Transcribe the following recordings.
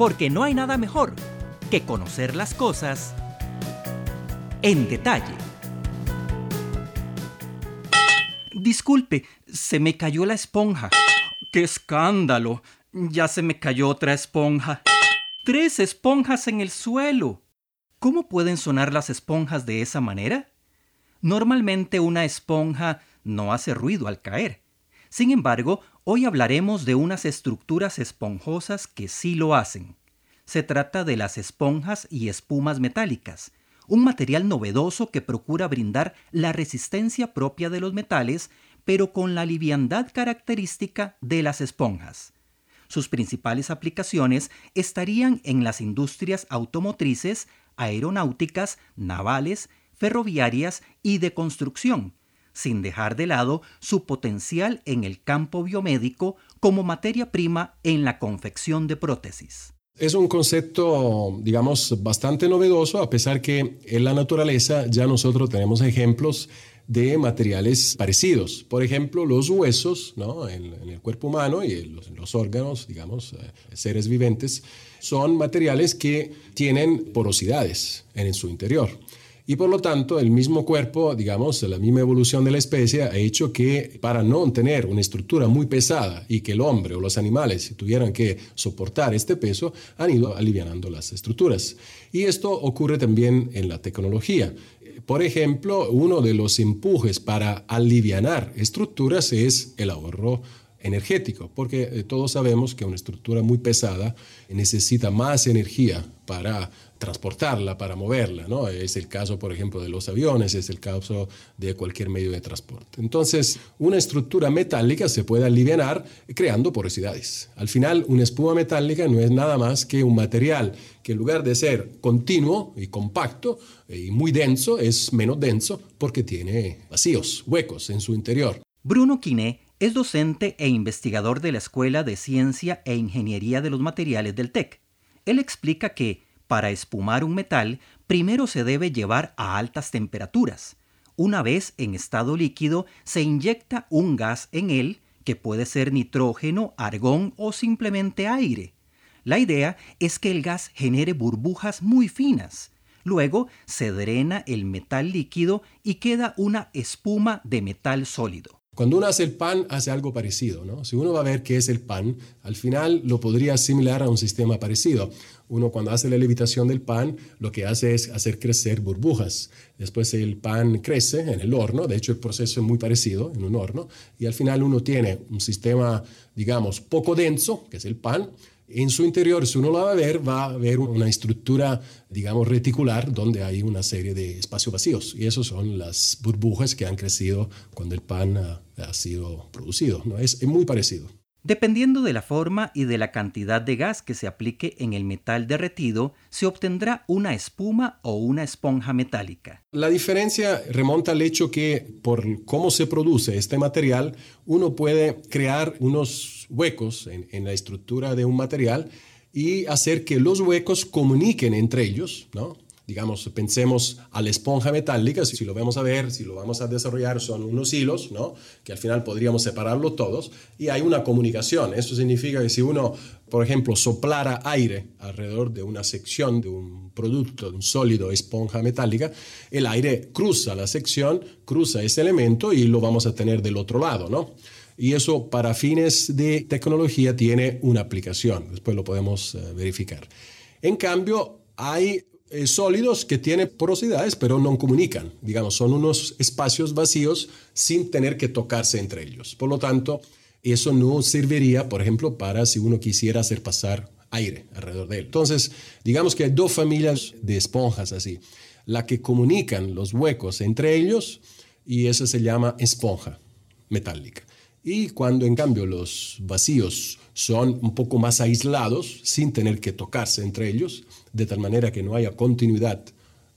porque no hay nada mejor que conocer las cosas en detalle. Disculpe, se me cayó la esponja. ¡Qué escándalo! Ya se me cayó otra esponja. Tres esponjas en el suelo. ¿Cómo pueden sonar las esponjas de esa manera? Normalmente una esponja no hace ruido al caer. Sin embargo, hoy hablaremos de unas estructuras esponjosas que sí lo hacen. Se trata de las esponjas y espumas metálicas, un material novedoso que procura brindar la resistencia propia de los metales, pero con la liviandad característica de las esponjas. Sus principales aplicaciones estarían en las industrias automotrices, aeronáuticas, navales, ferroviarias y de construcción, sin dejar de lado su potencial en el campo biomédico como materia prima en la confección de prótesis. Es un concepto, digamos, bastante novedoso, a pesar que en la naturaleza ya nosotros tenemos ejemplos de materiales parecidos. Por ejemplo, los huesos ¿no? en, el cuerpo humano y los, los órganos, digamos, eh, seres viventes, son materiales que tienen porosidades en su interior. Y por lo tanto, el mismo cuerpo, digamos, la misma evolución de la especie ha hecho que para no tener una estructura muy pesada y que el hombre o los animales tuvieran que soportar este peso, han ido aliviando las estructuras. Y esto ocurre también en la tecnología. Por ejemplo, uno de los empujes para aliviar estructuras es el ahorro energético, porque eh, todos sabemos que una estructura muy pesada necesita más energía para transportarla, para moverla. ¿no? Es el caso, por ejemplo, de los aviones, es el caso de cualquier medio de transporte. Entonces, una estructura metálica se puede aliviar creando porosidades. Al final, una espuma metálica no es nada más que un material que en lugar de ser continuo y compacto y muy denso, es menos denso porque tiene vacíos, huecos en su interior. Bruno Quiné es docente e investigador de la Escuela de Ciencia e Ingeniería de los Materiales del TEC. Él explica que, para espumar un metal, primero se debe llevar a altas temperaturas. Una vez en estado líquido, se inyecta un gas en él, que puede ser nitrógeno, argón o simplemente aire. La idea es que el gas genere burbujas muy finas. Luego se drena el metal líquido y queda una espuma de metal sólido. Cuando uno hace el pan, hace algo parecido. ¿no? Si uno va a ver qué es el pan, al final lo podría asimilar a un sistema parecido. Uno cuando hace la levitación del pan, lo que hace es hacer crecer burbujas. Después el pan crece en el horno, de hecho el proceso es muy parecido en un horno, y al final uno tiene un sistema, digamos, poco denso, que es el pan, en su interior, si uno lo va a ver, va a ver una estructura, digamos, reticular donde hay una serie de espacios vacíos. Y esos son las burbujas que han crecido cuando el pan ha, sido producido. ¿no? es muy parecido. Dependiendo de la forma y de la cantidad de gas que se aplique en el metal derretido, se obtendrá una espuma o una esponja metálica. La diferencia remonta al hecho que por cómo se produce este material, uno puede crear unos huecos en, la estructura de un material y hacer que los huecos comuniquen entre ellos, ¿no? Digamos, pensemos a la esponja metálica, si lo vamos a ver, si lo vamos a desarrollar, son unos hilos, ¿no? Que al final podríamos separarlos todos y hay una comunicación. Eso significa que si uno, por ejemplo, soplara aire alrededor de una sección de un producto, de un sólido esponja metálica, el aire cruza la sección, cruza ese elemento y lo vamos a tener del otro lado, ¿no? Y eso para fines de tecnología tiene una aplicación, después lo podemos eh, verificar. En cambio, hay eh, sólidos que tienen porosidades pero no comunican. Digamos, son unos espacios vacíos sin tener que tocarse entre ellos. Por lo tanto, eso no serviría, por ejemplo, para si uno quisiera hacer pasar aire alrededor de él. Entonces, digamos que hay dos familias de esponjas así. La que comunican los huecos entre ellos y esa se llama esponja metálica. Y cuando en cambio los vacíos son un poco más aislados, sin tener que tocarse entre ellos, de tal manera que no haya continuidad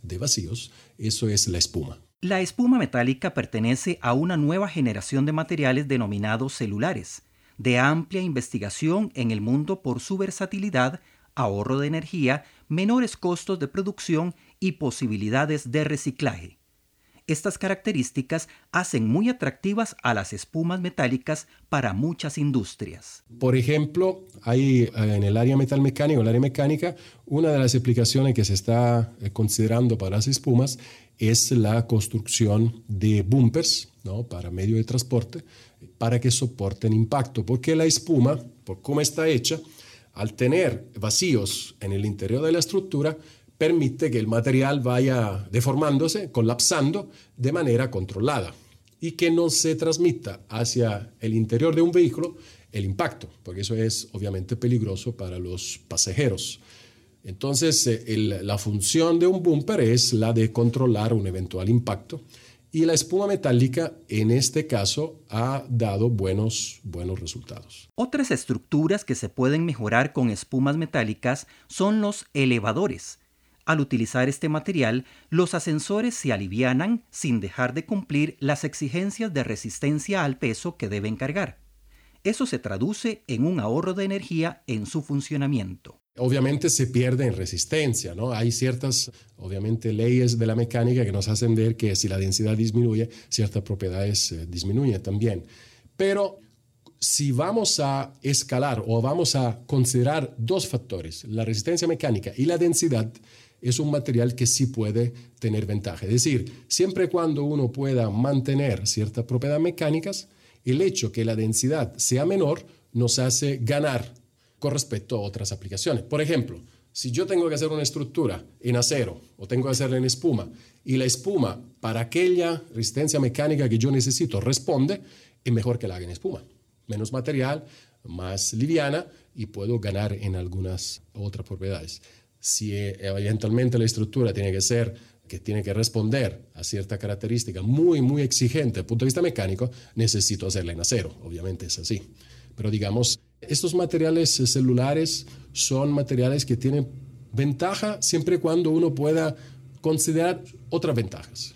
de vacíos, eso es la espuma. La espuma metálica pertenece a una nueva generación de materiales denominados celulares, de amplia investigación en el mundo por su versatilidad, ahorro de energía, menores costos de producción y posibilidades de reciclaje. Estas características hacen muy atractivas a las espumas metálicas para muchas industrias. Por ejemplo, hay eh, en el área metalmecánica, el área mecánica, una de las aplicaciones que se está eh, considerando para las espumas es la construcción de bumpers ¿no? para medio de transporte para que soporten impacto, porque la espuma, por cómo está hecha, al tener vacíos en el interior de la estructura, permite que el material vaya deformándose, colapsando de manera controlada y que no se transmita hacia el interior de un vehículo el impacto, porque eso es obviamente peligroso para los pasajeros. Entonces, eh, la función de un bumper es la de controlar un eventual impacto y la espuma metálica en este caso ha dado buenos, buenos resultados. Otras estructuras que se pueden mejorar con espumas metálicas son los elevadores. Al utilizar este material, los ascensores se alivianan sin dejar de cumplir las exigencias de resistencia al peso que deben cargar. Eso se traduce en un ahorro de energía en su funcionamiento. Obviamente se pierde en resistencia, ¿no? Hay ciertas, obviamente, leyes de la mecánica que nos hacen ver que si la densidad disminuye, ciertas propiedades eh, disminuyen también. Pero si vamos a escalar o vamos a considerar dos factores, la resistencia mecánica y la densidad, es un material que sí puede tener ventaja. Es decir, siempre cuando uno pueda mantener ciertas propiedades mecánicas, el hecho que la densidad sea menor nos hace ganar con respecto a otras aplicaciones. Por ejemplo, si yo tengo que hacer una estructura en acero o tengo que hacerla en espuma y la espuma para aquella resistencia mecánica que yo necesito responde, es mejor que la haga en espuma. Menos material, más liviana y puedo ganar en algunas otras propiedades. Si eh, eventualmente la estructura tiene que ser que tiene que responder a cierta característica muy, muy exigente desde el punto de vista mecánico, necesito hacerla en acero. Obviamente es así. Pero digamos, estos materiales celulares son materiales que tienen ventaja siempre cuando uno pueda considerar otras ventajas,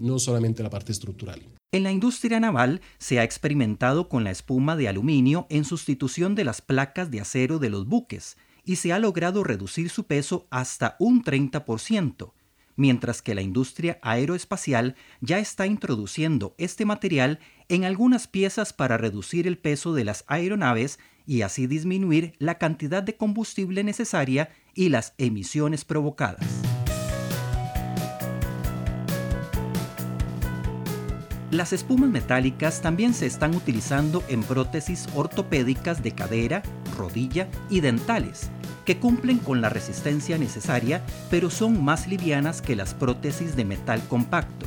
no solamente la parte estructural. En la industria naval se ha experimentado con la espuma de aluminio en sustitución de las placas de acero de los buques y se ha logrado reducir su peso hasta un 30%, mientras que la industria aeroespacial ya está introduciendo este material en algunas piezas para reducir el peso de las aeronaves y así disminuir la cantidad de combustible necesaria y las emisiones provocadas. Las espumas metálicas también se están utilizando en prótesis ortopédicas de cadera, rodilla y dentales, que cumplen con la resistencia necesaria, pero son más livianas que las prótesis de metal compacto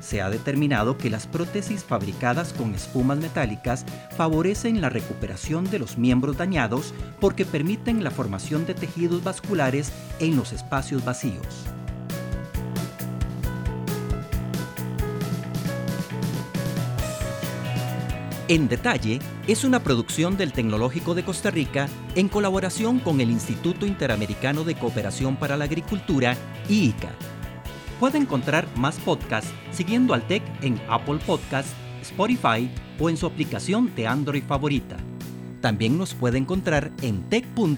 se ha determinado que las prótesis fabricadas con espumas metálicas favorecen la recuperación de los miembros dañados porque permiten la formación de tejidos vasculares en los espacios vacíos. En detalle es una producción del Tecnológico de Costa Rica en colaboración con el Instituto Interamericano de Cooperación para la Agricultura, IICA Puede encontrar más podcasts siguiendo al TEC en Apple Podcasts, Spotify o en su aplicación de Android favorita. También nos puede encontrar en tech.ac.cr.